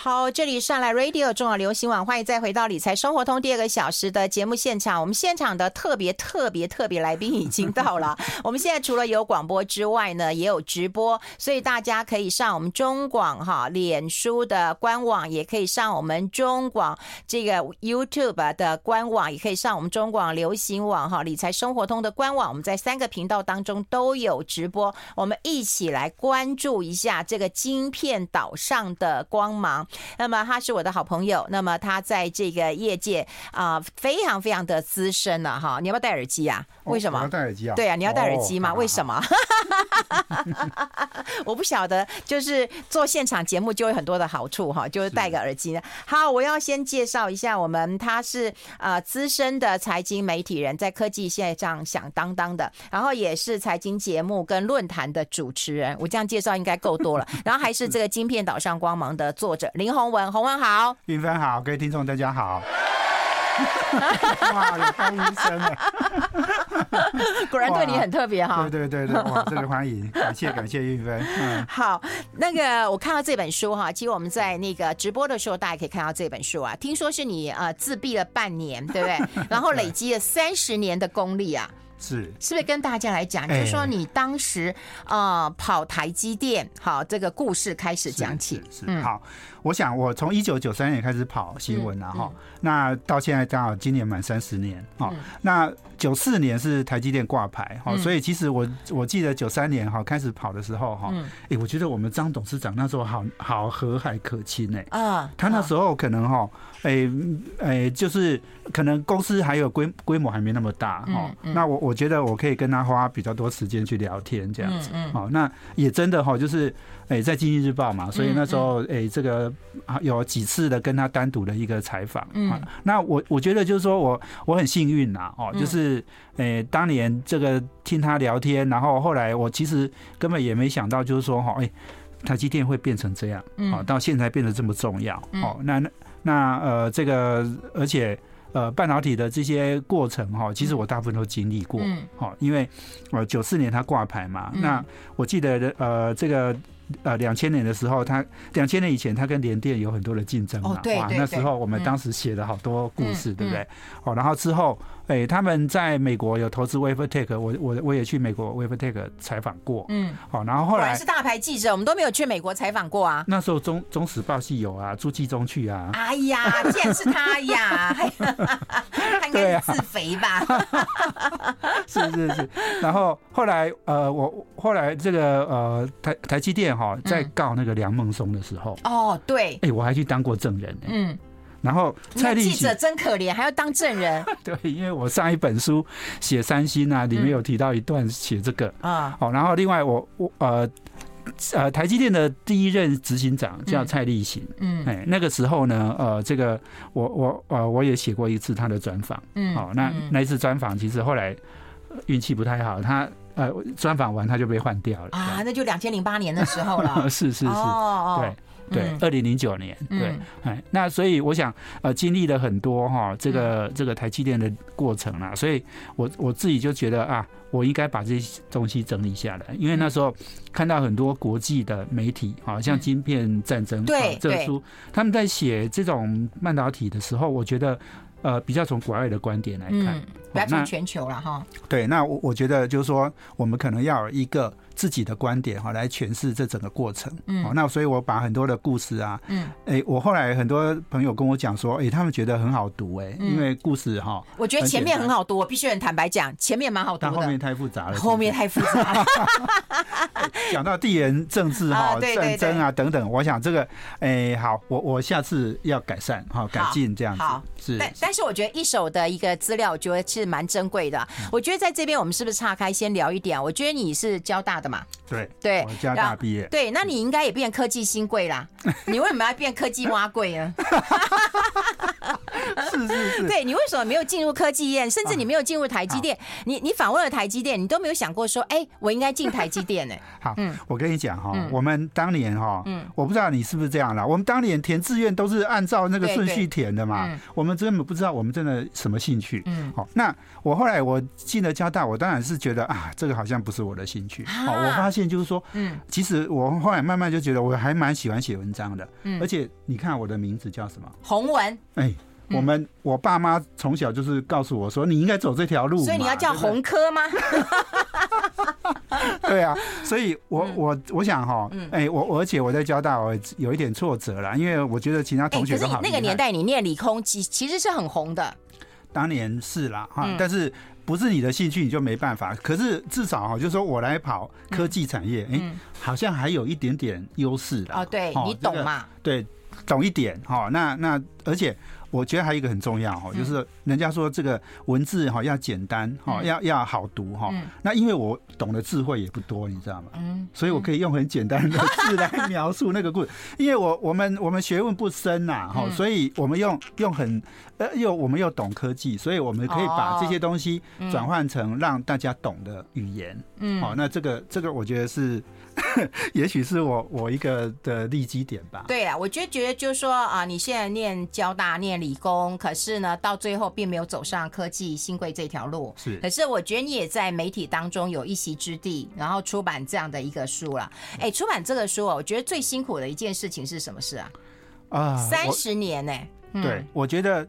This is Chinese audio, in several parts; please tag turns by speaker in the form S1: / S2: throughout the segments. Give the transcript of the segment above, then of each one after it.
S1: 好，这里上来 Radio 中广流行网，欢迎再回到理财生活通第二个小时的节目现场。我们现场的特别特别特别来宾已经到了。我们现在除了有广播之外呢，也有直播，所以大家可以上我们中广哈脸书的官网，也可以上我们中广这个 YouTube 的官网，也可以上我们中广流行网哈理财生活通的官网。我们在三个频道当中都有直播，我们一起来关注一下这个晶片岛上的光芒。那么他是我的好朋友，那么他在这个业界啊、呃、非常非常的资深了哈。你要不要戴耳机啊？为什么？
S2: 哦、要戴耳机啊？
S1: 对啊，你要戴耳机吗？
S2: 哦、
S1: 为什么？我不晓得，就是做现场节目就有很多的好处哈，就是戴个耳机呢。好，我要先介绍一下我们，他是呃资深的财经媒体人，在科技线上响当当的，然后也是财经节目跟论坛的主持人。我这样介绍应该够多了，然后还是这个晶片岛上光芒的作者林宏文，宏文好，
S2: 云芬好，各位听众大家好。哇，有欢迎声啊！
S1: 果然对你很特别哈。
S2: 对对对对，哇，这个欢迎，感谢感谢玉芬。嗯，
S1: 好，那个我看到这本书哈，其实我们在那个直播的时候，大家可以看到这本书啊。听说是你呃自闭了半年，对不对？然后累积了三十年的功力啊。
S2: 是，
S1: 是不是跟大家来讲，就是说你当时呃跑台积电，好，这个故事开始讲起。
S2: 是，是，好。我想，我从一九九三年开始跑新闻了哈，那到现在刚好今年满三十年哈。那九四年是台积电挂牌哈，所以其实我我记得九三年哈开始跑的时候哈，哎，我觉得我们张董事长那时候好好和蔼可亲哎啊，他那时候可能哈，哎哎，就是可能公司还有规规模还没那么大哈，那我我觉得我可以跟他花比较多时间去聊天这样子，好，那也真的哈，就是哎在经济日报嘛，所以那时候哎这个。啊，有几次的跟他单独的一个采访，嗯，那我我觉得就是说我我很幸运呐，哦，就是诶，当年这个听他聊天，然后后来我其实根本也没想到，就是说哈，哎，台积电会变成这样，哦，到现在变得这么重要，哦，那那那呃，这个而且呃，半导体的这些过程哈，其实我大部分都经历过，嗯，好，因为呃，九四年它挂牌嘛，那我记得呃，这个。呃，两千年的时候，他两千年以前，他跟联电有很多的竞争嘛，哇，那时候我们当时写了好多故事，对不对？哦，然后之后。哎，他们在美国有投资 WaferTech，我我我也去美国 WaferTech 采访过。嗯，好，然后后来
S1: 是大牌记者，我们都没有去美国采访过啊。
S2: 那时候中中时报系有啊，朱继忠去啊。
S1: 哎呀，竟然是他呀！他应该是自肥吧？
S2: 是是是。然后后来呃，我后来这个呃台台积电哈在告那个梁孟松的时候，
S1: 哦对，
S2: 哎，我还去当过证人。嗯。然后蔡立行
S1: 记者真可怜，还要当证人。
S2: 对，因为我上一本书写三星啊，里面有提到一段写这个。啊。好，然后另外我我呃呃台积电的第一任执行长叫蔡立行，嗯，哎，那个时候呢，呃，这个我我呃我也写过一次他的专访，嗯，好，那那一次专访其实后来运气不太好，他呃专访完他就被换掉了
S1: 啊，那就两千零八年的时候了，
S2: 是是是，对。对，二零零九年，对，哎，那所以我想，呃，经历了很多哈，这个这个台积电的过程啦，所以我我自己就觉得啊，我应该把这些东西整理下来，因为那时候看到很多国际的媒体，好像《晶片战争》
S1: 对
S2: 证书，他们在写这种半导体的时候，我觉得。呃，比较从国外的观点来看，
S1: 嗯，不要从全球了哈。
S2: 对，那我我觉得就是说，我们可能要有一个自己的观点哈，来诠释这整个过程。嗯，好，那所以我把很多的故事啊，嗯，哎，我后来很多朋友跟我讲说，哎，他们觉得很好读，哎，因为故事哈，
S1: 我觉得前面很好读，我必须很坦白讲，前面蛮好
S2: 读后面太复杂了，
S1: 后面太复杂了。
S2: 讲到地缘政治哈，战争啊等等，我想这个，哎，好，我我下次要改善哈，改进这样子，是。
S1: 但是我觉得一手的一个资料，我觉得是蛮珍贵的。我觉得在这边我们是不是岔开先聊一点？我觉得你是交大的嘛？
S2: 对
S1: 对，
S2: 我交大毕业。
S1: 对，那你应该也变科技新贵啦。你为什么要变科技挖贵呢？
S2: 是是是，
S1: 对，你为什么没有进入科技业，甚至你没有进入台积电？啊、你你访问了台积电，你都没有想过说，哎，我应该进台积电呢？
S2: 好，嗯，我跟你讲哈，嗯、我们当年哈，嗯，我不知道你是不是这样啦。我们当年填志愿都是按照那个顺序填的嘛，嗯、我们根本不知道我们真的什么兴趣。嗯，好，那我后来我进了交大，我当然是觉得啊，这个好像不是我的兴趣。好，我发现就是说，嗯，其实我后来慢慢就觉得我还蛮喜欢写文章的。嗯，而且你看我的名字叫什么？
S1: 洪文。哎。
S2: 我们我爸妈从小就是告诉我说，你应该走这条路，
S1: 所以你要叫红科吗？
S2: 对啊，所以我我我想哈，哎，我而且我在交大我有一点挫折啦，因为我觉得其他同学都好。
S1: 那个年代你念理工其其实是很红的，
S2: 当年是啦哈，但是不是你的兴趣你就没办法。可是至少哈，就是说我来跑科技产业，哎，好像还有一点点优势的。
S1: 哦，对你懂嘛？
S2: 对，懂一点哈。那那而且。我觉得还有一个很重要哈，就是人家说这个文字哈要简单哈，要要好读哈。那因为我懂得智慧也不多，你知道吗？嗯，所以我可以用很简单的字来描述那个故事。因为我我们我们学问不深呐哈，所以我们用用很呃又我们又懂科技，所以我们可以把这些东西转换成让大家懂的语言。嗯，好，那这个这个我觉得是。也许是我我一个的利基点吧。
S1: 对啊，我就觉得就是说啊，你现在念交大念理工，可是呢，到最后并没有走上科技新贵这条路。是，可是我觉得你也在媒体当中有一席之地，然后出版这样的一个书了。哎，出版这个书，我觉得最辛苦的一件事情是什么事啊？啊，三十年呢、欸？
S2: 嗯、对，我觉得，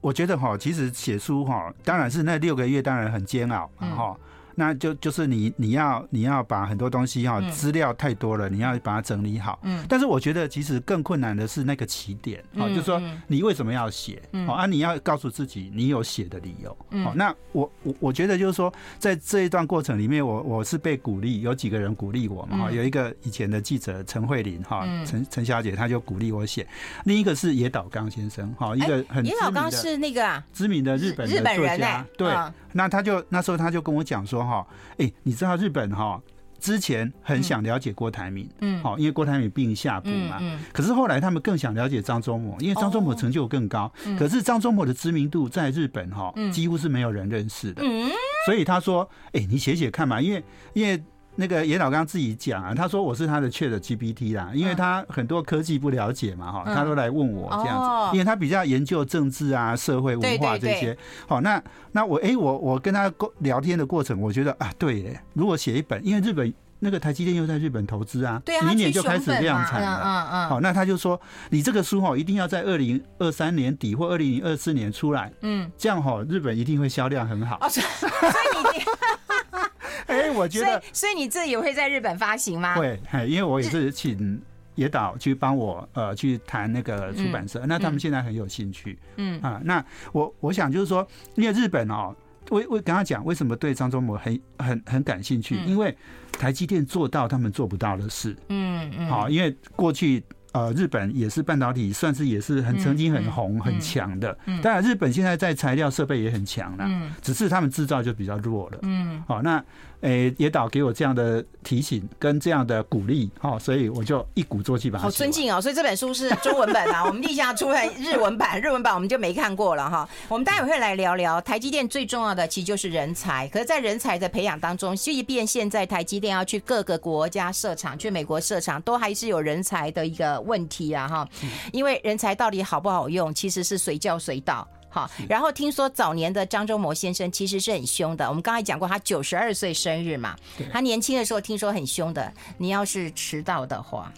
S2: 我觉得哈，其实写书哈，当然是那六个月当然很煎熬，哈、嗯。那就就是你你要你要把很多东西哈资料太多了，你要把它整理好。嗯。但是我觉得其实更困难的是那个起点，哦，就是说你为什么要写？哦啊，你要告诉自己你有写的理由。哦，那我我我觉得就是说，在这一段过程里面，我我是被鼓励，有几个人鼓励我嘛。哈，有一个以前的记者陈慧琳哈，陈陈小姐，她就鼓励我写。另一个是野岛刚先生，哈，一个很
S1: 野岛刚是那个啊，
S2: 知名的日本日本人哎，对。那他就那时候他就跟我讲说哈，哎，你知道日本哈之前很想了解郭台铭，嗯，好，因为郭台铭病下部嘛，嗯，可是后来他们更想了解张忠谋，因为张忠谋成就更高，可是张忠谋的知名度在日本哈几乎是没有人认识的，嗯，所以他说，哎，你写写看嘛，因为因为。那个严老刚自己讲啊，他说我是他的 ChatGPT 啦，因为他很多科技不了解嘛，哈，他都来问我这样子，因为他比较研究政治啊、社会文化这些。好，那那我哎，我我跟他聊天的过程，我觉得啊，对耶，如果写一本，因为日本那个台积电又在日本投资啊，明年就开始量产了，嗯嗯。好，那他就说，你这个书哈，一定要在二零二三年底或二零二四年出来，嗯，这样哈，日本一定会销量很好。所以你。哎、欸，我觉得，
S1: 所以，所以你自己也会在日本发行吗？
S2: 会，因为我也是请野岛去帮我呃去谈那个出版社，嗯、那他们现在很有兴趣，嗯。啊，那我我想就是说，因为日本哦，我我跟他讲为什么对张忠谋很很很感兴趣，嗯、因为台积电做到他们做不到的事，嗯嗯，好，因为过去。呃，日本也是半导体，算是也是很曾经很红很强的。当然，日本现在在材料设备也很强了，只是他们制造就比较弱了。嗯，好，那诶，野岛给我这样的提醒跟这样的鼓励，哦，所以我就一鼓作气把它。
S1: 好尊敬哦，所以这本书是中文版啊，我们立下出来日文版，日文版我们就没看过了哈。我们待会会来聊聊台积电最重要的，其实就是人才。可是，在人才的培养当中，即便现在台积电要去各个国家设厂，去美国设厂，都还是有人才的一个。问题啊哈，因为人才到底好不好用，其实是随叫随到。好，然后听说早年的张忠谋先生其实是很凶的。我们刚才讲过，他九十二岁生日嘛，他年轻的时候听说很凶的。你要是迟到的话，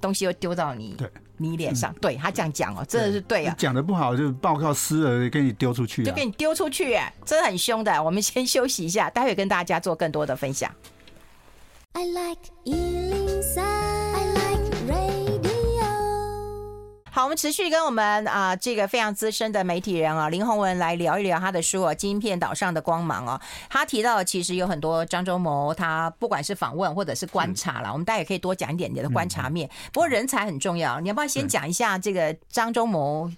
S1: 东西又丢到你你脸上。对他这样讲哦，真的是对啊。
S2: 讲的不好就报告撕了，给你丢出去，
S1: 就给你丢出去，真的很凶的。我们先休息一下，待会跟大家做更多的分享。I like 好，我们持续跟我们啊、呃、这个非常资深的媒体人啊林宏文来聊一聊他的书啊《晶片岛上的光芒》哦。他提到其实有很多张忠谋，他不管是访问或者是观察了，是我们大家也可以多讲一点你的观察面。嗯、不过人才很重要，你要不要先讲一下这个张忠谋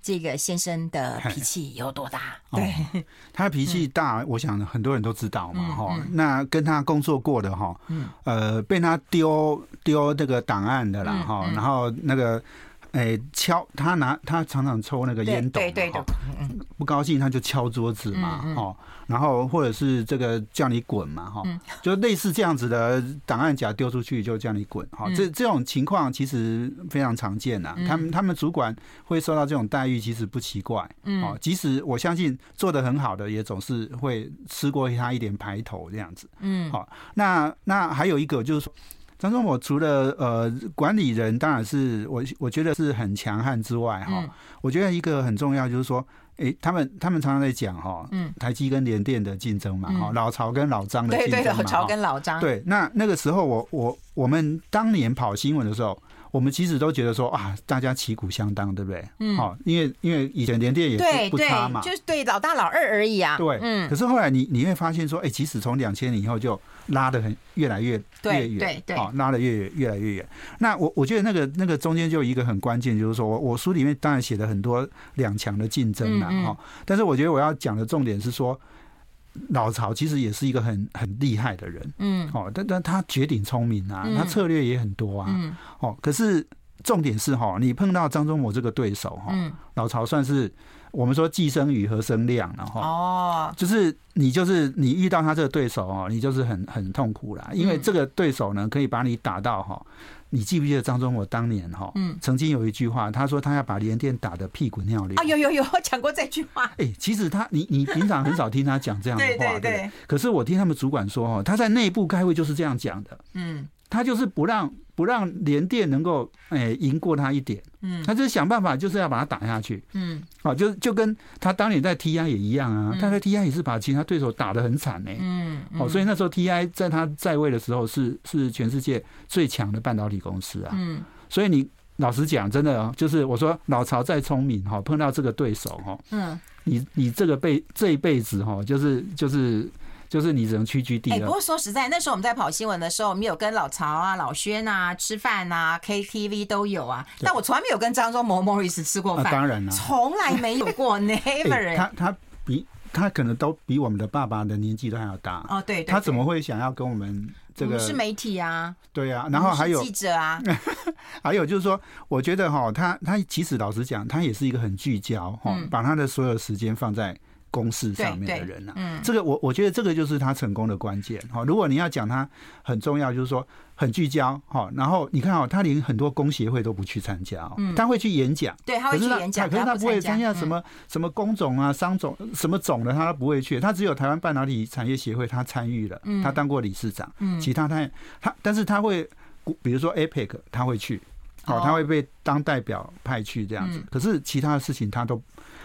S1: 这个先生的脾气有多大？对，
S2: 哦、他脾气大，我想很多人都知道嘛哈。嗯嗯、那跟他工作过的哈，呃，被他丢丢这个档案的啦哈，嗯嗯、然后那个。哎，敲他拿他常常抽那个烟斗，
S1: 对对对，
S2: 不高兴他就敲桌子嘛，哦，然后或者是这个叫你滚嘛，哈，就类似这样子的档案夹丢出去就叫你滚，哈，这这种情况其实非常常见呐。他们他们主管会受到这种待遇，其实不奇怪，哦，即使我相信做的很好的，也总是会吃过他一点排头这样子，嗯，好，那那还有一个就是说。张忠谋除了呃管理人，当然是我我觉得是很强悍之外哈，嗯、我觉得一个很重要就是说，哎、欸，他们他们常常在讲哈，嗯，台积跟联电的竞争嘛，哈、嗯，老曹跟老张的竞争嘛，对对，
S1: 老曹跟老张，
S2: 对，那那个时候我我我们当年跑新闻的时候。我们其实都觉得说啊，大家旗鼓相当，对不对？嗯，好，因为因为以前联电也不不差嘛，
S1: 就是对老大老二而已啊。
S2: 对，嗯。可是后来你你会发现说，哎，即使从两千年以后就拉得很越来越越远，对对，好，拉得越远越来越远。那我我觉得那个那个中间就有一个很关键，就是说我我书里面当然写了很多两强的竞争了哈，但是我觉得我要讲的重点是说。老曹其实也是一个很很厉害的人，嗯，哦，但但他绝顶聪明啊，他策略也很多啊，嗯，哦，可是重点是哈，你碰到张忠谋这个对手哈，老曹算是我们说寄生瑜何生亮了哈，哦，就是你就是你遇到他这个对手哦，你就是很很痛苦啦，因为这个对手呢可以把你打到哈。你记不记得张忠谋当年哈，嗯，曾经有一句话，他说他要把联电打得屁滚尿流啊，
S1: 有有有，我讲过这句话。
S2: 哎，其实他，你你平常很少听他讲这样的话，对对对。可是我听他们主管说，哈，他在内部开会就是这样讲的，嗯。他就是不让不让联电能够诶赢过他一点，嗯，他就是想办法就是要把他打下去，嗯，好，就就跟他当年在 TI 也一样啊，他在 TI 也是把其他对手打得很惨呢，嗯，好，所以那时候 TI 在他在位的时候是是全世界最强的半导体公司啊，嗯，所以你老实讲，真的就是我说老曹再聪明哈，碰到这个对手哈，嗯，你你这个辈这一辈子哈，就是就是。就是你只能屈居第二。哎，不
S1: 过说实在，那时候我们在跑新闻的时候，我们有跟老曹啊、老轩啊吃饭啊，KTV 都有啊。但我从来没有跟张忠谋 Morris 吃过饭，
S2: 当然了，
S1: 从来没有过，Never。
S2: 他他比他可能都比我们的爸爸的年纪都还要大
S1: 哦。对，
S2: 他怎么会想要跟我们这个？
S1: 是媒体啊。
S2: 对啊，然后还有
S1: 记者啊。
S2: 还有就是说，我觉得哈，他他其实老实讲，他也是一个很聚焦哈，把他的所有时间放在。公事上面的人呐，嗯，这个我我觉得这个就是他成功的关键哈。如果你要讲他很重要，就是说很聚焦哈。然后你看哦，他连很多工协会都不去参加，哦，他会去演讲，
S1: 对，他会去演讲，
S2: 可是他不会参加什么什么工种啊、商种什么种的，他都不会去。他只有台湾半导体产业协会，他参与了，他当过理事长，嗯，其他他他，但是他会，比如说 APEC，他会去，哦，他会被当代表派去这样子。可是其他的事情他都。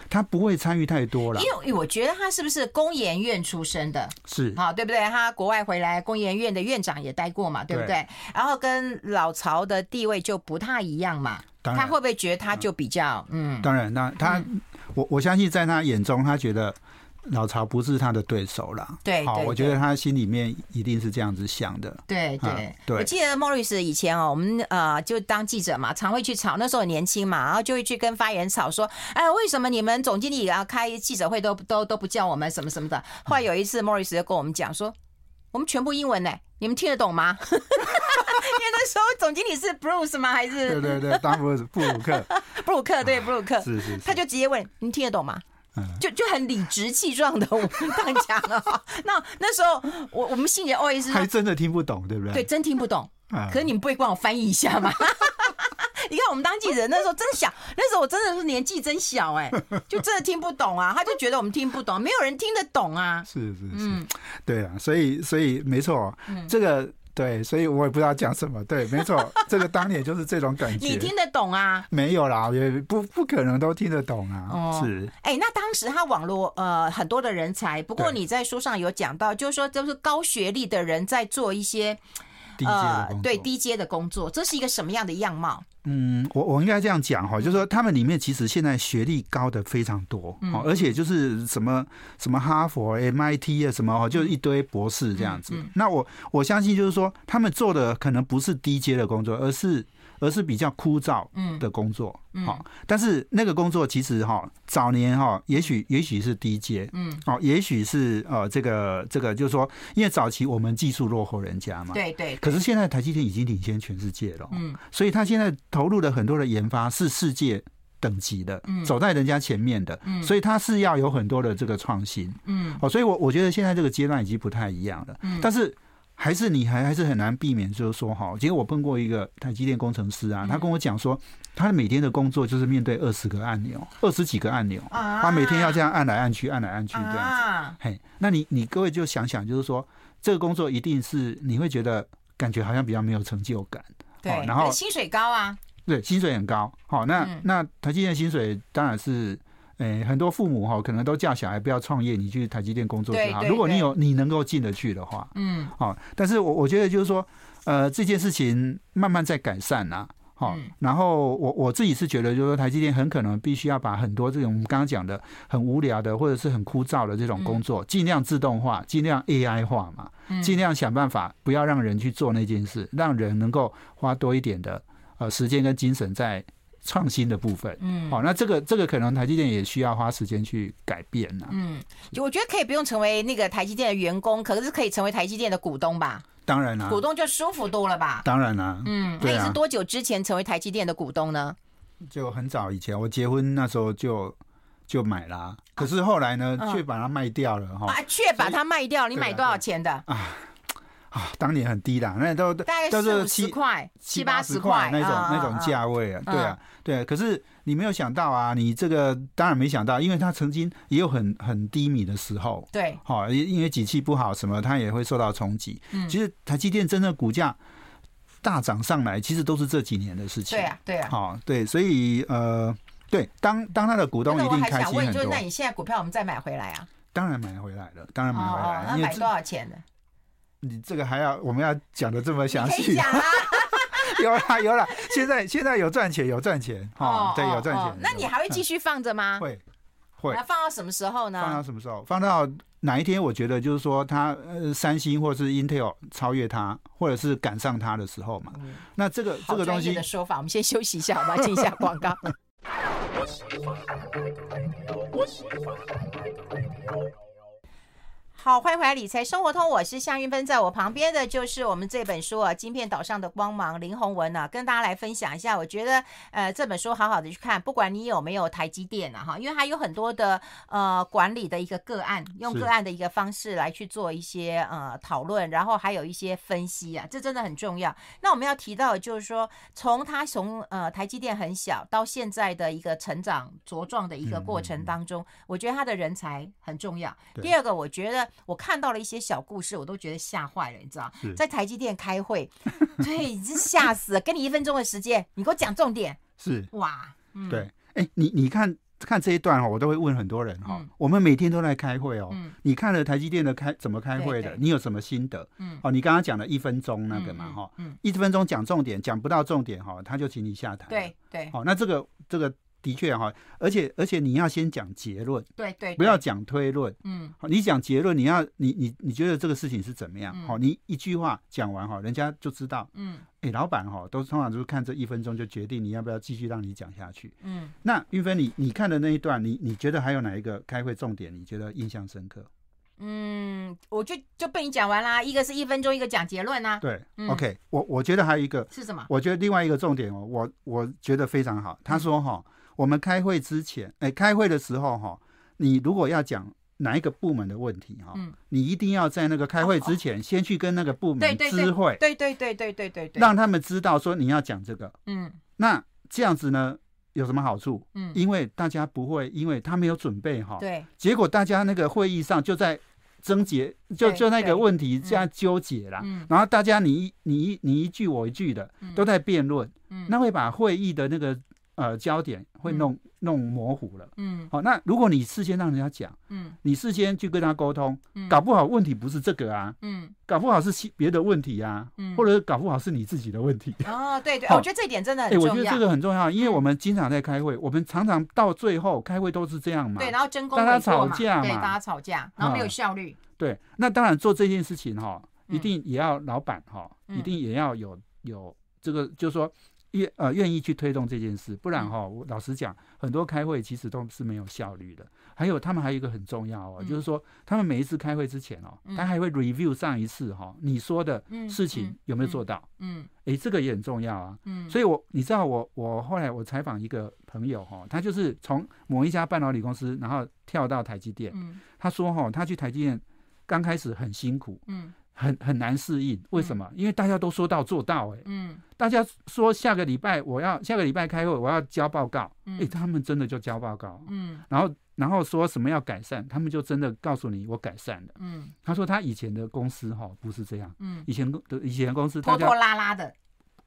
S2: 他不会参与太多了，
S1: 因为我觉得他是不是工研院出身的？
S2: 是，
S1: 好，对不对？他国外回来，工研院的院长也待过嘛，对不对？然后跟老曹的地位就不太一样嘛。他会不会觉得他就比较嗯？
S2: 当然，那他我我相信在他眼中，他觉得。老曹不是他的对手了，
S1: 对，
S2: 好，我觉得他心里面一定是这样子想的，
S1: 对对对。我记得 Morris 以前哦，我们呃就当记者嘛，常会去吵，那时候很年轻嘛，然后就会去跟发言人吵说，哎，为什么你们总经理啊开记者会都都都不叫我们什么什么的？后来有一次 Morris 就跟我们讲说，我们全部英文呢，你们听得懂吗？因为那时候总经理是 Bruce 吗？还是？
S2: 对对对，当布布鲁克，
S1: 布鲁克对布鲁克，
S2: 是是，
S1: 他就直接问你们听得懂吗？就就很理直气壮的，我们当讲了。那那时候我我们心里 OS
S2: 还真的听不懂，对不对？
S1: 对，真听不懂。可是你们不会帮我翻译一下吗？你看我们当记者那时候真小，那时候我真的是年纪真小哎，就真的听不懂啊。他就觉得我们听不懂，没有人听得懂啊。
S2: 是是是，对啊，所以所以没错，这个。对，所以我也不知道讲什么。对，没错，这个当年就是这种感 觉。
S1: 你听得懂啊？
S2: 没有啦，也不不可能都听得懂啊。哦，是。
S1: 哎，那当时他网络呃很多的人才，不过你在书上有讲到，就是说都是高学历的人在做一些
S2: 呃
S1: 对低阶的工作，这是一个什么样的样貌？
S2: 嗯，我我应该这样讲哈，就是说他们里面其实现在学历高的非常多，嗯，而且就是什么什么哈佛、MIT 啊什么，就一堆博士这样子。那我我相信就是说，他们做的可能不是低阶的工作，而是而是比较枯燥的工作。好，但是那个工作其实哈，早年哈，也许也许是低阶，嗯，哦，也许是呃，这个这个就是说，因为早期我们技术落后人家嘛，
S1: 对对。
S2: 可是现在台积电已经领先全世界了，嗯，所以他现在投入了很多的研发是世界等级的，走在人家前面的，嗯。所以他是要有很多的这个创新，嗯，哦，所以我我觉得现在这个阶段已经不太一样了，嗯，但是。还是你还还是很难避免，就是说哈，其实我碰过一个台积电工程师啊，他跟我讲说，他每天的工作就是面对二十个按钮，二十几个按钮，他每天要这样按来按去，按来按去这样子。嘿，那你你各位就想想，就是说这个工作一定是你会觉得感觉好像比较没有成就感，
S1: 对，然后薪水高啊，
S2: 对，薪水很高。好，那那台积电薪水当然是。诶、欸，很多父母哈，可能都叫小孩不要创业，你去台积电工作就好。如果你有你能够进得去的话，嗯，好。但是我我觉得就是说，呃，这件事情慢慢在改善呐，好。然后我我自己是觉得，就是说台积电很可能必须要把很多这种我们刚刚讲的很无聊的或者是很枯燥的这种工作，尽量自动化，尽量 AI 化嘛，尽量想办法不要让人去做那件事，让人能够花多一点的呃时间跟精神在。创新的部分，嗯，好，那这个这个可能台积电也需要花时间去改变呢。
S1: 嗯，就我觉得可以不用成为那个台积电的员工，可是可以成为台积电的股东吧？
S2: 当然啦，
S1: 股东就舒服多了吧？
S2: 当然啦，
S1: 嗯，那你是多久之前成为台积电的股东呢？
S2: 就很早以前，我结婚那时候就就买了，可是后来呢，却把它卖掉了哈。啊，
S1: 却把它卖掉，你买多少钱的？啊。
S2: 啊，当年很低的，那都
S1: 大概都是七块、七八十块
S2: 那种那种价位啊，对啊，对啊。可是你没有想到啊，你这个当然没想到，因为它曾经也有很很低迷的时候，
S1: 对，
S2: 好，因为景气不好什么，它也会受到冲击。嗯，其实台积电真的股价大涨上来，其实都是这几年的事情。
S1: 对啊，对啊，
S2: 好，对，所以呃，对，当当他的股东一定开心很多。
S1: 就那你现在股票我们再买回来啊？
S2: 当然买回来了，当然买回来了。
S1: 那买多少钱呢？
S2: 你这个还要我们要讲的这么详细？
S1: 讲啊，
S2: 有啦有啦，现在现在有赚钱有赚钱哦，对，有赚钱。
S1: 那你还会继续放着吗？
S2: 会会。
S1: 那放到什么时候呢？
S2: 放到什么时候？放到哪一天？我觉得就是说，它呃，三星或是 Intel 超越它，或者是赶上它的时候嘛。那这个这个东西
S1: 的说法，我们先休息一下，好吧？进一下广告。好，欢迎回来理财生活通，我是夏云芬，在我旁边的就是我们这本书啊，《晶片岛上的光芒》林宏文啊，跟大家来分享一下。我觉得呃，这本书好好的去看，不管你有没有台积电啊，哈，因为它有很多的呃管理的一个个案，用个案的一个方式来去做一些呃讨论，然后还有一些分析啊，这真的很重要。那我们要提到就是说，从它从呃台积电很小到现在的一个成长茁壮的一个过程当中，我觉得他的人才很重要。第二个，我觉得。我看到了一些小故事，我都觉得吓坏了，你知道，在台积电开会，对，已经吓死了。给你一分钟的时间，你给我讲重点。
S2: 是
S1: 哇，
S2: 嗯、对，哎、欸，你你看看这一段哈，我都会问很多人哈。嗯、我们每天都在开会哦，嗯、你看了台积电的开怎么开会的？你有什么心得？嗯，哦，你刚刚讲了一分钟那个嘛哈，嗯，一分钟讲重点，讲不到重点哈，他就请你下台。
S1: 对对，
S2: 好，那这个这个。的确哈，而且而且你要先讲结论，
S1: 对对，
S2: 不要讲推论。嗯，好，你讲结论，你要你你你觉得这个事情是怎么样？好，你一句话讲完哈，人家就知道。嗯，哎，老板哈，都通常就是看这一分钟就决定你要不要继续让你讲下去。嗯，那玉芬，你你看的那一段，你你觉得还有哪一个开会重点？你觉得印象深刻？
S1: 嗯，我就就被你讲完啦。一个是一分钟，一个讲结论啊。
S2: 对，OK，我我觉得还有一个
S1: 是什么？
S2: 我觉得另外一个重点哦，我我觉得非常好。他说哈。我们开会之前，哎，开会的时候哈，你如果要讲哪一个部门的问题哈，嗯，你一定要在那个开会之前，先去跟那个部门知会，
S1: 对对对对对对对，
S2: 让他们知道说你要讲这个，嗯，那这样子呢有什么好处？嗯，因为大家不会，因为他没有准备哈，对，结果大家那个会议上就在争结，就就那个问题这样纠结啦，嗯，然后大家你一你一你一句我一句的都在辩论，嗯，那会把会议的那个。呃，焦点会弄、嗯、弄模糊了。嗯，好，那如果你事先让人家讲，嗯，你事先去跟他沟通，嗯，搞不好问题不是这个啊，嗯，搞不好是别的问题啊，嗯，或者搞不好是你自己的问题。
S1: 哦，对对，好我觉得这一点真的很重要。
S2: 哎，我觉得这个很重要，因为我们经常在开会，我们常常到最后开会都是这样嘛。
S1: 对，然后争功
S2: 大家吵架嘛，
S1: 对，大家吵架，然后没有效率。
S2: 嗯、对，那当然做这件事情哈，一定也要老板哈，一定也要有有这个，就是说。愿呃愿意去推动这件事，不然哈，我老实讲，很多开会其实都是没有效率的。还有他们还有一个很重要哦，就是说他们每一次开会之前哦，他还会 review 上一次哈你说的事情有没有做到？嗯，诶，这个也很重要啊。嗯，所以我你知道我我后来我采访一个朋友哈，他就是从某一家半导体公司，然后跳到台积电。嗯，他说哈，他去台积电刚开始很辛苦。嗯。很很难适应，为什么？因为大家都说到做到，欸，哎，嗯，大家说下个礼拜我要下个礼拜开会，我要交报告，哎，欸，他们真的就交报告，嗯，然后然后说什么要改善，他们就真的告诉你我改善了，嗯，他说他以前的公司哈不是这样，嗯，以前的以前的公司
S1: 拖拖拉拉的，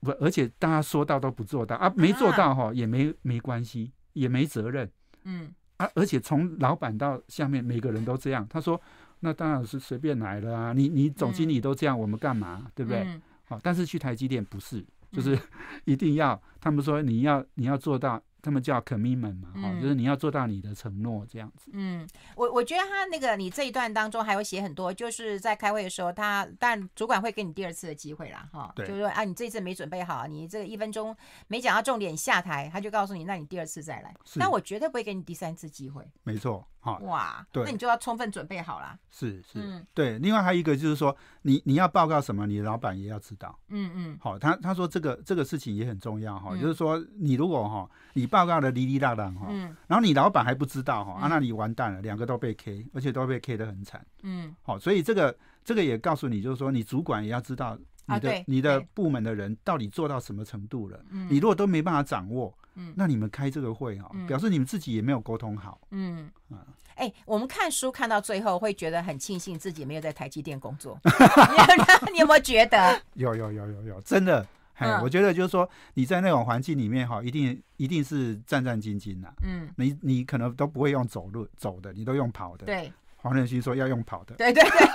S2: 不，而且大家说到都不做到。啊，没做到哈也没没关系，也没责任，嗯，啊，而且从老板到下面每个人都这样，他说。那当然是随便来了啊！你你总经理都这样，我们干嘛？嗯、对不对？好、嗯，但是去台积电不是，就是 一定要他们说你要你要做到。他们叫 commitment 嘛，哈、嗯，就是你要做到你的承诺这样子。
S1: 嗯，我我觉得他那个你这一段当中还有写很多，就是在开会的时候，他但主管会给你第二次的机会啦，哈，对就是说啊，你这一次没准备好，你这个一分钟没讲到重点下台，他就告诉你，那你第二次再来。是但我绝对不会给你第三次机会。
S2: 没错，哈，
S1: 哇，对，那你就要充分准备好啦。
S2: 是是，嗯、对。另外还有一个就是说，你你要报告什么，你的老板也要知道。嗯嗯，好，他他说这个这个事情也很重要哈，嗯、就是说你如果哈你报告的哩哩啦啦哈，然后你老板还不知道哈，啊，那你完蛋了，两个都被 K，而且都被 K 的很惨，嗯，好，所以这个这个也告诉你，就是说你主管也要知道你的你的部门的人到底做到什么程度了，嗯。你如果都没办法掌握，嗯。那你们开这个会哈，表示你们自己也没有沟通好，嗯。
S1: 啊，哎，我们看书看到最后会觉得很庆幸自己没有在台积电工作，你有没有觉得？
S2: 有有有有有，真的。哎，我觉得就是说，你在那种环境里面哈，一定一定是战战兢兢的。嗯，你你可能都不会用走路走的，你都用跑的。
S1: 对，
S2: 黄仁勋说要用跑的。
S1: 对对对，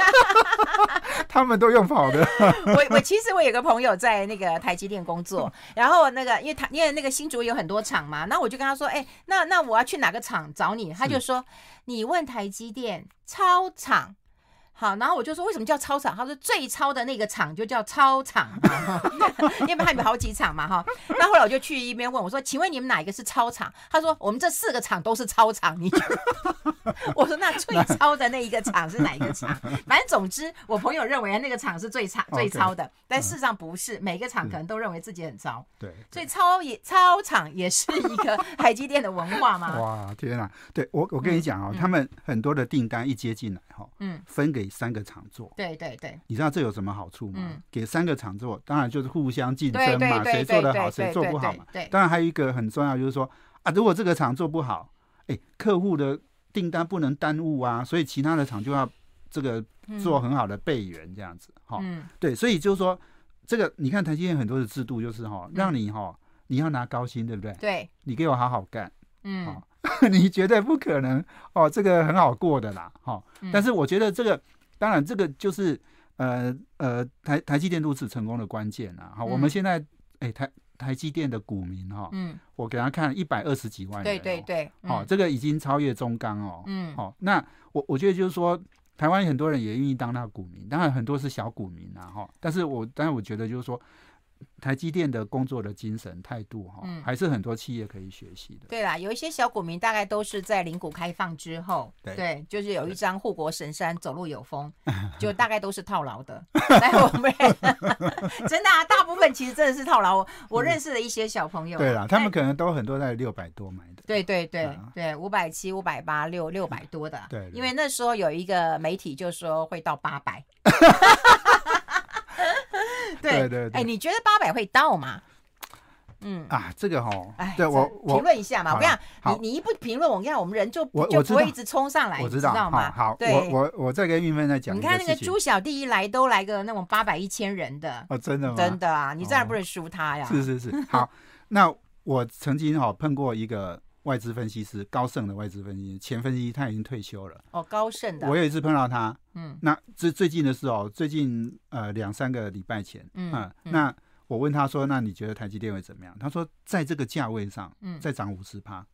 S2: 他们都用跑的。
S1: 我我其实我有个朋友在那个台积电工作，然后那个因为他因为那个新竹有很多厂嘛，那我就跟他说，哎，那那我要去哪个厂找你？他就说，你问台积电超厂。好，然后我就说为什么叫超场？他说最超的那个厂就叫超场，因为他有好几场嘛哈。那后来我就去一边问我说，请问你们哪一个是超场？他说我们这四个厂都是超场。你 我说那最超的那一个厂是哪一个厂？反正总之，我朋友认为那个厂是最差最超的，但事实上不是，每个厂可能都认为自己很超。对，所以超也超场也是一个台积电的文化嘛。
S2: 哇，天哪！对我我跟你讲哦，他们很多的订单一接进来哈，嗯，分给。三个厂做，
S1: 对对对，
S2: 你知道这有什么好处吗？嗯、给三个厂做，当然就是互相竞争嘛，谁做得好，谁做不好嘛。对当然还有一个很重要，就是说啊，如果这个厂做不好，哎，客户的订单不能耽误啊，所以其他的厂就要这个做很好的备援，这样子哈。嗯、对，所以就是说，这个你看台积电很多的制度就是哈，让你哈你要拿高薪，对不对？对，你给我好好干，嗯，你绝对不可能哦，这个很好过的啦，哈。但是我觉得这个。当然，这个就是呃呃台台积电如此成功的关键啊！好，我们现在哎台台积电的股民哈，嗯，我给他看一百二十几万人，对对对，好，这个已经超越中钢哦，嗯，好，那我我觉得就是说，台湾很多人也愿意当那股民，当然很多是小股民啊，哈，但是我但是我觉得就是说。台积电的工作的精神态度哈，还是很多企业可以学习的。
S1: 对啦，有一些小股民大概都是在零股开放之后，对，就是有一张护国神山，走路有风，就大概都是套牢的。来，我们真的啊，大部分其实真的是套牢。我认识的一些小朋友，
S2: 对啦，他们可能都很多在六百多买的。
S1: 对对对对，五百七、五百八、六六百多的。对，因为那时候有一个媒体就说会到八百。对对，哎，你觉得八百会到吗？嗯
S2: 啊，这个哈，哎，对我
S1: 评论一下嘛。我跟你讲，你你一不评论，我跟你讲，我们人就就不会一直冲上来，
S2: 我知
S1: 道吗？
S2: 好，我我我再跟玉芬再讲。
S1: 你看那个猪小弟一来都来个那种八百一千人的
S2: 哦，真的吗？
S1: 真的啊，你这样不能输他呀。
S2: 是是是，好，那我曾经哈碰过一个外资分析师，高盛的外资分析师，前分析师他已经退休了。
S1: 哦，高盛的。
S2: 我有一次碰到他，嗯，那最最近的是哦，最近呃两三个礼拜前，嗯，那。我问他说：“那你觉得台积电会怎么样？”他说：“在这个价位上，嗯，再涨五十趴，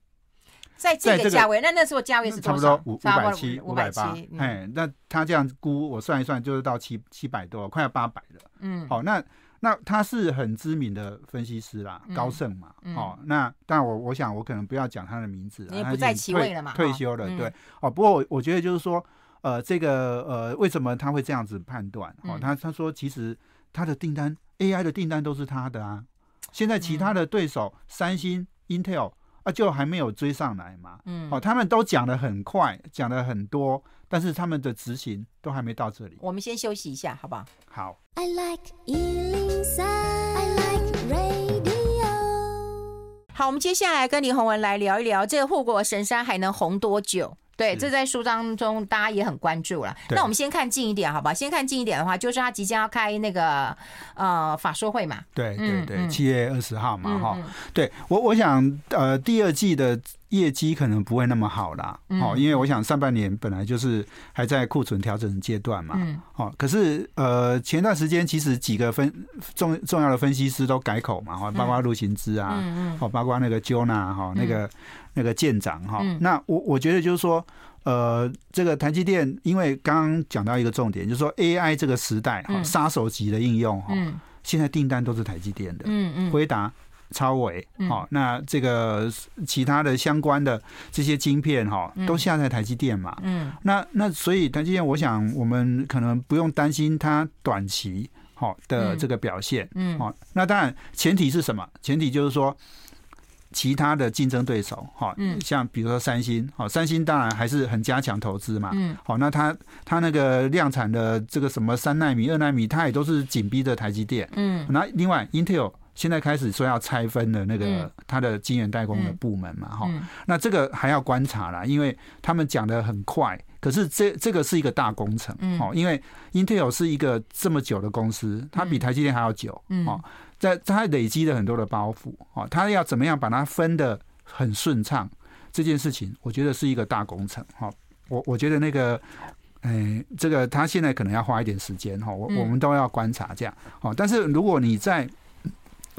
S1: 在这个价位，那那时候价位是
S2: 差不多五五百七、五百八，哎，那他这样估，我算一算，就是到七七百多，快要八百了。嗯，好，那那他是很知名的分析师啦，嗯、高盛嘛，嗯、哦，那但我我想我可能不要讲他的名字，
S1: 你也不在其位了嘛，
S2: 退休了，
S1: 哦、
S2: 对，哦，不过我我觉得就是说，呃，这个呃，为什么他会这样子判断？哦，他他说其实他的订单 AI 的订单都是他的啊，现在其他的对手、嗯、三星、Intel 啊，就还没有追上来嘛，嗯，哦，他们都讲的很快，讲的很多。但是他们的执行都还没到这里。
S1: 我们先休息一下，好不好？
S2: 好。
S3: I like 103, I like radio。
S1: 好，我们接下来跟李宏文来聊一聊，这个护国神山还能红多久？对，这在书当中大家也很关注了。那我们先看近一点，好吧？先看近一点的话，就是他即将要开那个呃法说会嘛。
S2: 对对对，七月二十号嘛，哈。对我我想呃第二季的业绩可能不会那么好啦，哦，因为我想上半年本来就是还在库存调整阶段嘛，哦，可是呃前段时间其实几个分重重要的分析师都改口嘛，哈，包括陆行之啊，哦，包括那个 Jonah 哈，那个。那个舰长哈，那我我觉得就是说，呃，这个台积电，因为刚刚讲到一个重点，就是说 AI 这个时代哈，杀手级的应用哈，现在订单都是台积电的，嗯嗯，辉达、超伟，好，那这个其他的相关的这些晶片哈，都下在台积电嘛，嗯，那那所以台积电，我想我们可能不用担心它短期好的这个表现，嗯，好，那当然前提是什么？前提就是说。其他的竞争对手，哈，像比如说三星，好，三星当然还是很加强投资嘛，嗯，好，那它它那个量产的这个什么三纳米、二纳米，它也都是紧逼着台积电，嗯，那另外 Intel 现在开始说要拆分的那个它的晶圆代工的部门嘛，哈，那这个还要观察啦，因为他们讲的很快，可是这这个是一个大工程，哦，因为 Intel 是一个这么久的公司，它比台积电还要久，哦。在他累积了很多的包袱，哦，他要怎么样把它分的很顺畅？这件事情，我觉得是一个大工程，哈。我我觉得那个，哎，这个他现在可能要花一点时间，哈。我我们都要观察这样，哦。但是如果你在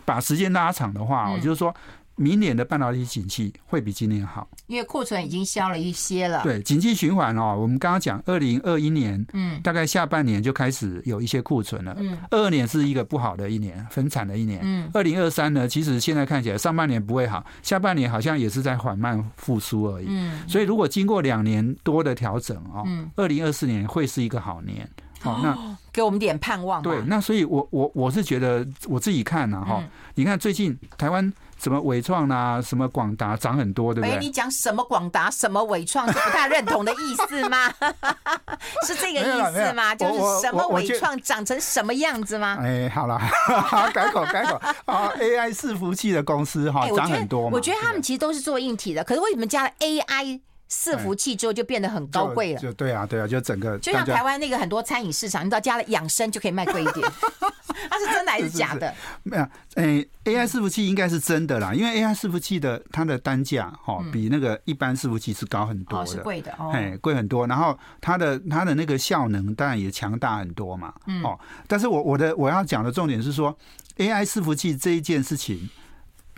S2: 把时间拉长的话，我就是说。明年的半导体景气会比今年好，
S1: 因为库存已经消了一些了。
S2: 对，景气循环哦，我们刚刚讲二零二一年，嗯，大概下半年就开始有一些库存了。嗯，二二年是一个不好的一年，分产的一年。嗯，二零二三呢，其实现在看起来上半年不会好，下半年好像也是在缓慢复苏而已。嗯，所以如果经过两年多的调整哦，嗯，二零二四年会是一个好年。好，那
S1: 给我们点盼望。
S2: 对，那所以我我我是觉得我自己看呢，哈，你看最近台湾。什么伟创啦，什么广达涨很多，对不对？
S1: 哎，你讲什么广达，什么伟创是不太认同的意思吗？是这个意思吗？就是什么伟创长成什么样子吗？
S2: 哎，好了，改口改口啊！AI 伺服器的公司哈涨很多，
S1: 我觉得他们其实都是做硬体的，可是为什么加了 AI 伺服器之后就变得很高贵了？
S2: 就对啊，对啊，就整个
S1: 就像台湾那个很多餐饮市场，你知道加了养生就可以卖贵一点。它是真的还是假的？
S2: 没有，哎，AI 伺服器应该是真的啦，因为 AI 伺服器的它的单价哈比那个一般伺服器是高很多的，
S1: 是贵的哦，
S2: 哎，贵很多。然后它的它的那个效能当然也强大很多嘛，哦。但是我我的我要讲的重点是说，AI 伺服器这一件事情，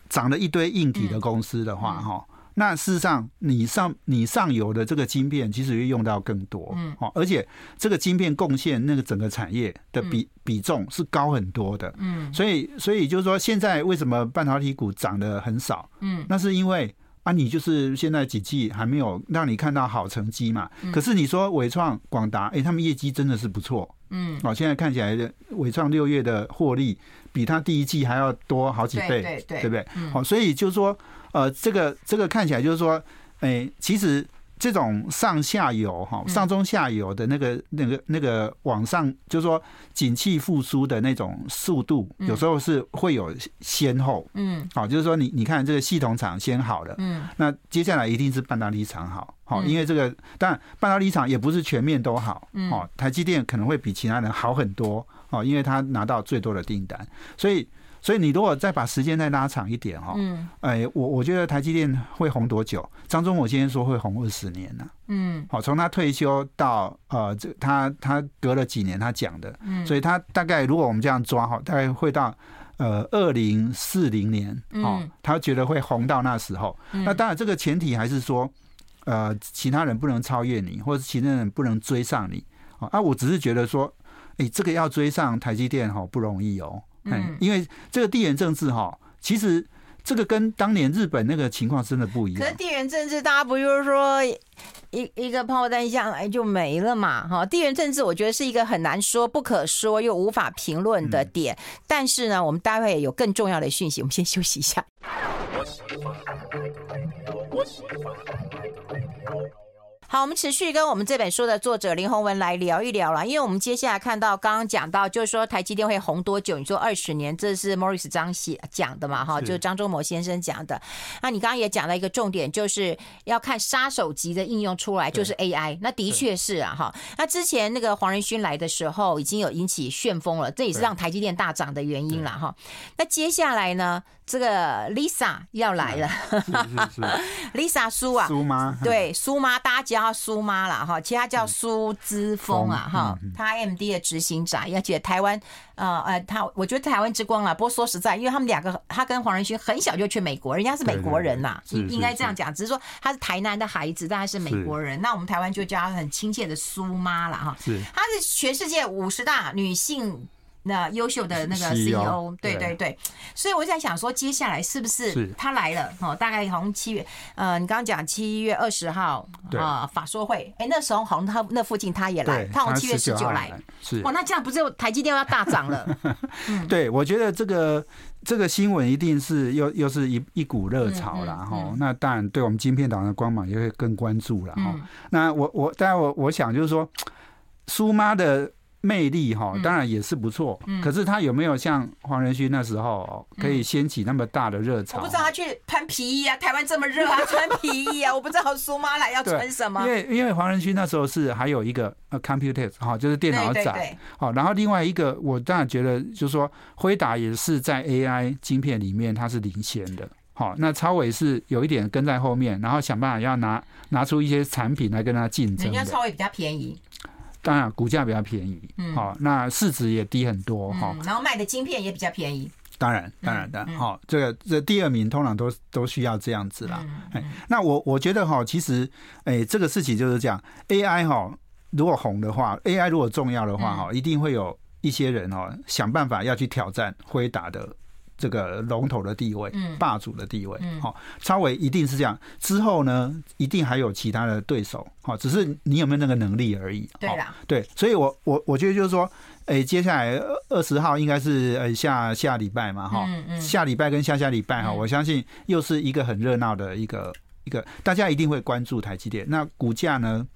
S2: 涨了一堆硬体的公司的话，哈。那事实上，你上你上游的这个晶片，其实会用到更多，嗯，哦，而且这个晶片贡献那个整个产业的比比重是高很多的，嗯，所以所以就是说，现在为什么半导体股涨得很少？嗯，那是因为啊，你就是现在几季还没有让你看到好成绩嘛。可是你说伟创、广达，哎，他们业绩真的是不错，嗯，哦，现在看起来的纬创六月的获利比他第一季还要多好几倍，对对，对不对？好，所以就是说。呃，这个这个看起来就是说，哎，其实这种上下游哈，上中下游的那个那个那个往上，就是说景气复苏的那种速度，有时候是会有先后。嗯，好，就是说你你看这个系统厂先好了，嗯，那接下来一定是半导体厂好，好，因为这个当然半导体厂也不是全面都好，哦，台积电可能会比其他人好很多，哦，因为他拿到最多的订单，所以。所以你如果再把时间再拉长一点哈，嗯，哎，我我觉得台积电会红多久？张忠谋今天说会红二十年呢，嗯，好，从他退休到呃，这他他隔了几年他讲的，嗯，所以他大概如果我们这样抓哈，大概会到呃二零四零年，哦，他觉得会红到那时候。那当然这个前提还是说，呃，其他人不能超越你，或者是其他人不能追上你啊。我只是觉得说，哎，这个要追上台积电哈不容易哦。嗯，因为这个地缘政治哈，其实这个跟当年日本那个情况真的不一样。
S1: 可是地缘政治，大家不就是说一一个炮弹下来就没了嘛？哈，地缘政治我觉得是一个很难说、不可说又无法评论的点。但是呢，我们待会有更重要的讯息，我们先休息一下。好，我们持续跟我们这本书的作者林宏文来聊一聊了，因为我们接下来看到刚刚讲到，就是说台积电会红多久？你说二十年，这是 Morris 张写讲的嘛？哈，就是张忠谋先生讲的。那你刚刚也讲了一个重点，就是要看杀手级的应用出来，就是 AI。那的确是啊，哈。那之前那个黄仁勋来的时候，已经有引起旋风了，这也是让台积电大涨的原因了哈。那接下来呢？这个 Lisa 要来了，Lisa 苏啊，苏妈，对，苏妈，大家叫她苏妈了哈，其他叫苏姿峰啊哈，她 AMD 的执行长，而且台湾呃呃，他我觉得台湾之光啊。不过说实在，因为他们两个，他跟黄仁勋很小就去美国，人家是美国人呐，应应该这样讲，只是说他是台南的孩子，但他是美国人，那我们台湾就叫他很亲切的苏妈了哈，是，她是全世界五十大女性。那优秀的那个 CEO，对对对，所以我在想说，接下来是不是他来了？哦，大概好像七月，呃，你刚刚讲七月二十号啊，法说会，哎，那时候好像他那附近他也来，他好像七月十九来，是哇，那这样不是台积电要大涨了？
S2: 对，我觉得这个这个新闻一定是又又是一一股热潮了哈。那当然，对我们晶片党的光芒也会更关注了哈。那我我当然我我想就是说，苏妈的。魅力哈，当然也是不错。嗯，可是他有没有像黄仁勋那时候可以掀起那么大的热潮？
S1: 我不知道他去穿皮衣啊，台湾这么热啊，穿皮衣啊，我不知道苏妈来要穿什么。
S2: 因为因为黄仁勋那时候是还有一个呃 Computex 哈，就是电脑展。好，然后另外一个我当然觉得就是说辉达也是在 AI 晶片里面它是领先的。好，那超伟是有一点跟在后面，然后想办法要拿拿出一些产品来跟他竞争。
S1: 人家超伟比较便宜。
S2: 当然，股价比较便宜，好，那市值也低很多，哈，
S1: 然后卖的晶片也比较便宜。
S2: 当然，当然的，好，这个这第二名通常都都需要这样子啦。哎，那我我觉得哈，其实哎，这个事情就是这样，AI 哈，如果红的话，AI 如果重要的话哈，一定会有一些人哈想办法要去挑战辉达的。这个龙头的地位，霸主的地位，好，超微一定是这样。之后呢，一定还有其他的对手，好，只是你有没有那个能力而已。
S1: 对啦，
S2: 对，所以我我我觉得就是说，哎，接下来二十号应该是呃下下礼拜嘛，哈，下礼拜跟下下礼拜哈，我相信又是一个很热闹的一个一个，大家一定会关注台积电。那股价呢？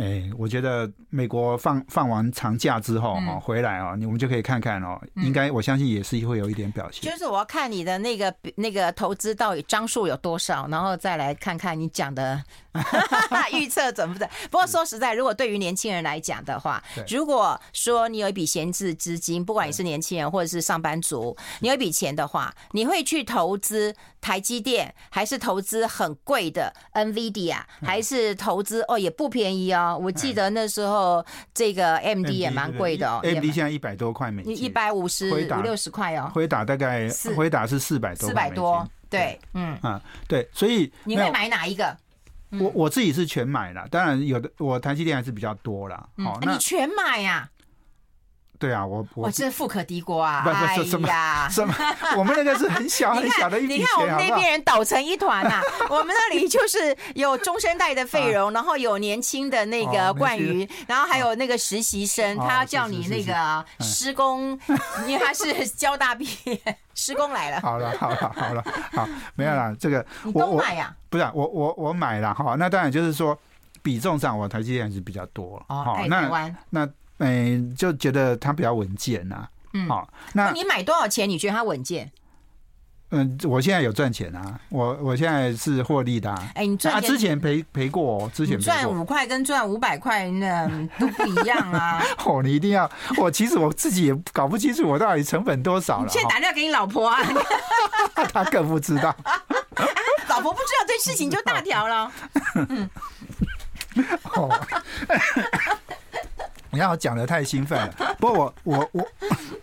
S2: 哎、欸，我觉得美国放放完长假之后哈，回来啊，你我们就可以看看哦，应该我相信也是会有一点表现。
S1: 就是我要看你的那个那个投资到底张数有多少，然后再来看看你讲的 预测准不准。不过说实在，如果对于年轻人来讲的话，如果说你有一笔闲置资金，不管你是年轻人或者是上班族，你有一笔钱的话，你会去投资台积电，还是投资很贵的 NVIDIA，还是投资哦也不便宜哦。我记得那时候这个 AMD 也蛮贵的哦
S2: ，AMD 现在一百多块美金，
S1: 一百五十五六十块哦。
S2: 辉达大概辉达是四百多，
S1: 四百多，对，嗯
S2: 啊，对，所以
S1: 你会买哪一个？
S2: 我我自己是全买了，当然有的我台积电还是比较多啦。
S1: 哦，你全买呀？
S2: 对啊，我我
S1: 这富可敌国啊！哎呀，
S2: 什么？我们那个是很小 很小的一笔钱，
S1: 你看我们那边人倒成一团呐！我们那里就是有中生代的费荣，然后有年轻的那个冠瑜，然后还有那个实习生，他要叫你那个施工，因为他是交大毕业，施工来了。
S2: 好了，好了，好了，好，没有了。这个
S1: 你都买呀？
S2: 不是，我我我买了哈。那当然就是说比重上，我台积电还是比较多。
S1: 哦，台湾
S2: 那。哎，就觉得它比较稳健呐。嗯，好，那
S1: 你买多少钱？你觉得它稳健？
S2: 嗯，我现在有赚钱啊，我我现在是获利的。哎，你赚之前赔赔过哦，之前
S1: 赚五块跟赚五百块那都不一样啊。
S2: 哦，你一定要，我其实我自己也搞不清楚我到底成本多少了。
S1: 现在打电话给你老婆啊，
S2: 他更不知道。
S1: 老婆不知道这事情就大条了。嗯。哦。
S2: 你看我讲的太兴奋了，不过我我我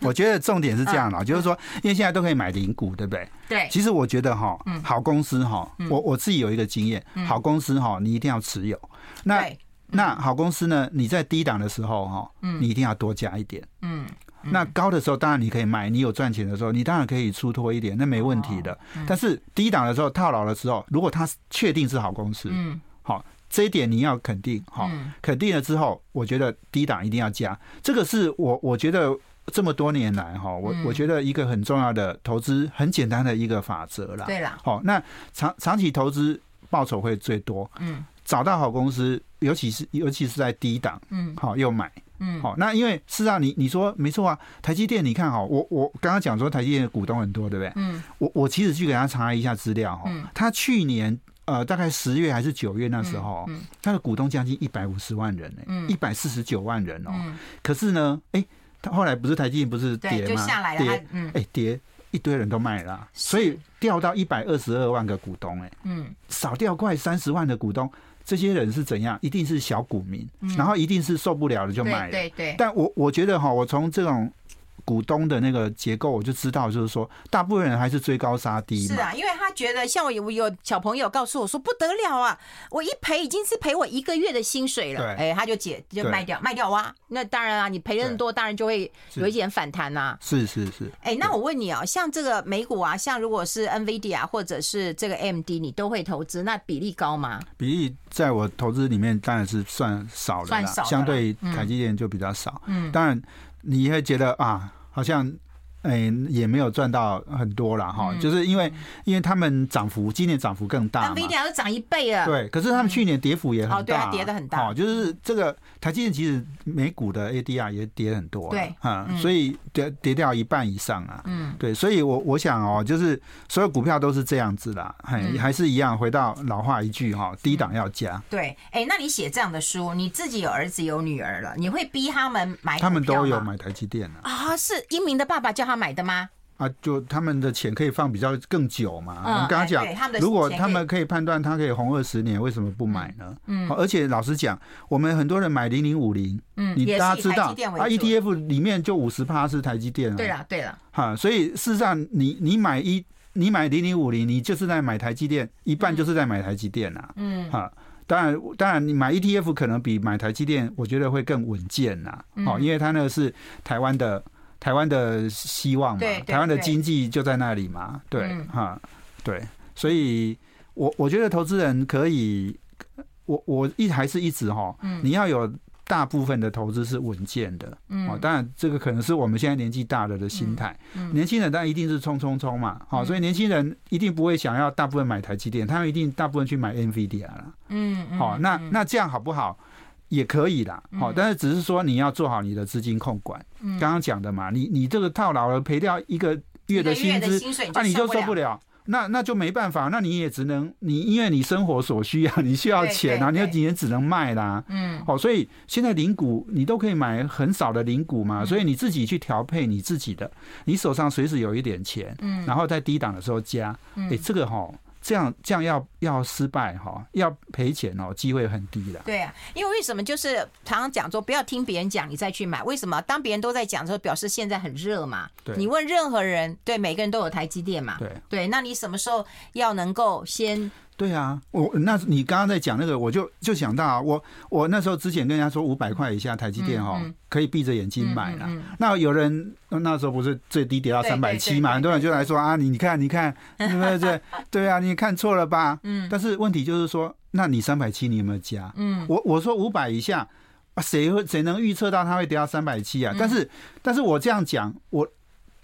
S2: 我觉得重点是这样的，就是说，因为现在都可以买零股，对不对？
S1: 对。
S2: 其实我觉得哈，好公司哈，我我自己有一个经验，好公司哈，你一定要持有。那那好公司呢，你在低档的时候哈，你一定要多加一点。嗯。那高的时候当然你可以卖，你有赚钱的时候，你当然可以出脱一点，那没问题的。但是低档的时候套牢的时候，如果它确定是好公司，嗯，好，这一点你要肯定，哈，肯定了之后，我觉得低档一定要加。这个是我我觉得这么多年来哈，我我觉得一个很重要的投资很简单的一个法则啦。
S1: 对啦，
S2: 好，那长长期投资报酬会最多，嗯，找到好公司，尤其是尤其是在低档，嗯，好又买。嗯，好，那因为事实上你你说没错啊，台积电你看哈，我我刚刚讲说台积电的股东很多，对不对？嗯，我我其实去给他查一下资料哈，他去年呃大概十月还是九月那时候，他的股东将近一百五十万人呢，一百四十九万人哦。可是呢，哎，他后来不是台积电不是跌吗？跌，哎跌一堆人都卖了，所以掉到一百二十二万个股东，哎，嗯，少掉快三十万的股东。这些人是怎样？一定是小股民，然后一定是受不了了就买了。
S1: 对对。
S2: 但我我觉得哈，我从这种。股东的那个结构，我就知道，就是说，大部分人还是追高杀低。
S1: 是啊，因为他觉得，像我有有小朋友告诉我说，不得了啊，我一赔已经是赔我一个月的薪水了。哎，他就解就卖掉卖掉哇。那当然啊，你赔那么多，当然就会有一点反弹呐。
S2: 是是是。
S1: 哎，那我问你啊，像这个美股啊，像如果是 NVIDIA 或者是这个 AMD，你都会投资，那比例高吗？
S2: 比例在我投资里面当然是算少的，
S1: 算少，
S2: 相对台积电就比较少。嗯，当然你会觉得啊。好像，哎、欸，也没有赚到很多了哈，嗯、就是因为，因为他们涨幅今年涨幅更大嘛，
S1: 比你要涨一倍了。
S2: 对，可是他们去年跌幅也很大，跌的很大。哦就是这个台积电其实美股的 ADR 也跌很多，对，啊，嗯、所以跌跌掉一半以上啊，嗯，对，所以我我想哦，就是所有股票都是这样子啦，嗯、还是一样，回到老话一句哈，低档要加。
S1: 对，哎、欸，那你写这样的书，你自己有儿子有女儿了，你会逼他们买？
S2: 他们都有买台积电啊，
S1: 啊，是英明的爸爸叫他买的吗？
S2: 啊，就他们的钱可以放比较更久嘛。我们刚刚讲，如果他们可以判断它可以红二十年，为什么不买呢？嗯，而且老实讲，我们很多人买零零五零，嗯，你大家知道啊，ETF 里面就五十趴是台积电啊。
S1: 对了，对了，
S2: 哈，所以事实上，你你买一你买零零五零，你就是在买台积电，一半就是在买台积电呐。嗯，哈，当然当然，你买 ETF 可能比买台积电，我觉得会更稳健呐。哦，因为它那个是台湾的。台湾的希望嘛，台湾的经济就在那里嘛，对。哈，对，所以我我觉得投资人可以，我我一还是一直哈，你要有大部分的投资是稳健的，哦，当然这个可能是我们现在年纪大了的心态，嗯年轻人当然一定是冲冲冲嘛，好，所以年轻人一定不会想要大部分买台积电，他们一定大部分去买 NVIDIA 了，嗯，好，那那这样好不好？也可以啦，好，但是只是说你要做好你的资金控管。刚刚讲的嘛，你你这个套牢了，赔掉一个月的薪资，那你就受不了，那那就没办法，那你也只能你因为你生活所需啊，你需要钱啊，你你也只能卖啦。嗯，好，所以现在零股你都可以买很少的零股嘛，所以你自己去调配你自己的，你手上随时有一点钱，嗯，然后在低档的时候加，哎，这个哈。这样这样要要失败哈，要赔钱哦，机会很低的。
S1: 对啊，因为为什么就是常常讲说不要听别人讲，你再去买。为什么？当别人都在讲的时候，表示现在很热嘛。对。你问任何人，对每个人都有台积电嘛。对。对，那你什么时候要能够先？
S2: 对啊，我那你刚刚在讲那个，我就就想到啊，我我那时候之前跟人家说五百块以下台积电哈，可以闭着眼睛买了。那有人那时候不是最低跌到三百七嘛，很多人就来说啊，你你看你看，对不对？对啊，你看错了吧？嗯。但是问题就是说，那你三百七你有没有加？嗯。我我说五百以下，谁会谁能预测到它会跌到三百七啊？但是但是我这样讲，我。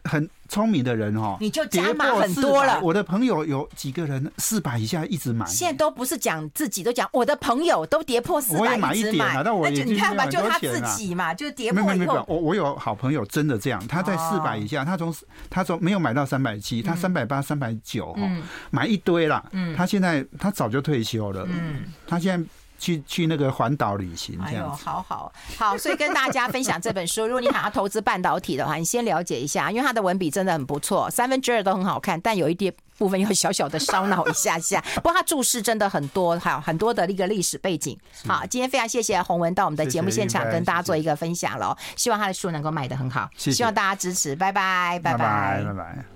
S2: 很聪明的人哦，
S1: 你就加码很多了。
S2: 我的朋友有几个人四百以下一直买，
S1: 现在都不是讲自己，都讲我的朋友都跌破四百，
S2: 我也买一点啊，但我也
S1: 你看吧，就他自己嘛，就跌破以后。
S2: 我我有好朋友真的这样，他在四百以下，他从他从没有买到三百七，他三百八、三百九哈，买一堆了。嗯，他现在他早就退休了。嗯，他现在。去去那个环岛旅行，这样
S1: 好好好，所以跟大家分享这本书。如果你想要投资半导体的话，你先了解一下，因为它的文笔真的很不错，三分之二都很好看，但有一点部分要小小的烧脑一下下。不过它注释真的很多，还有很多的一个历史背景。好，今天非常谢谢洪文到我们的节目现场跟大家做一个分享了。希望他的书能够卖得很好，希望大家支持。拜拜，拜拜，拜拜。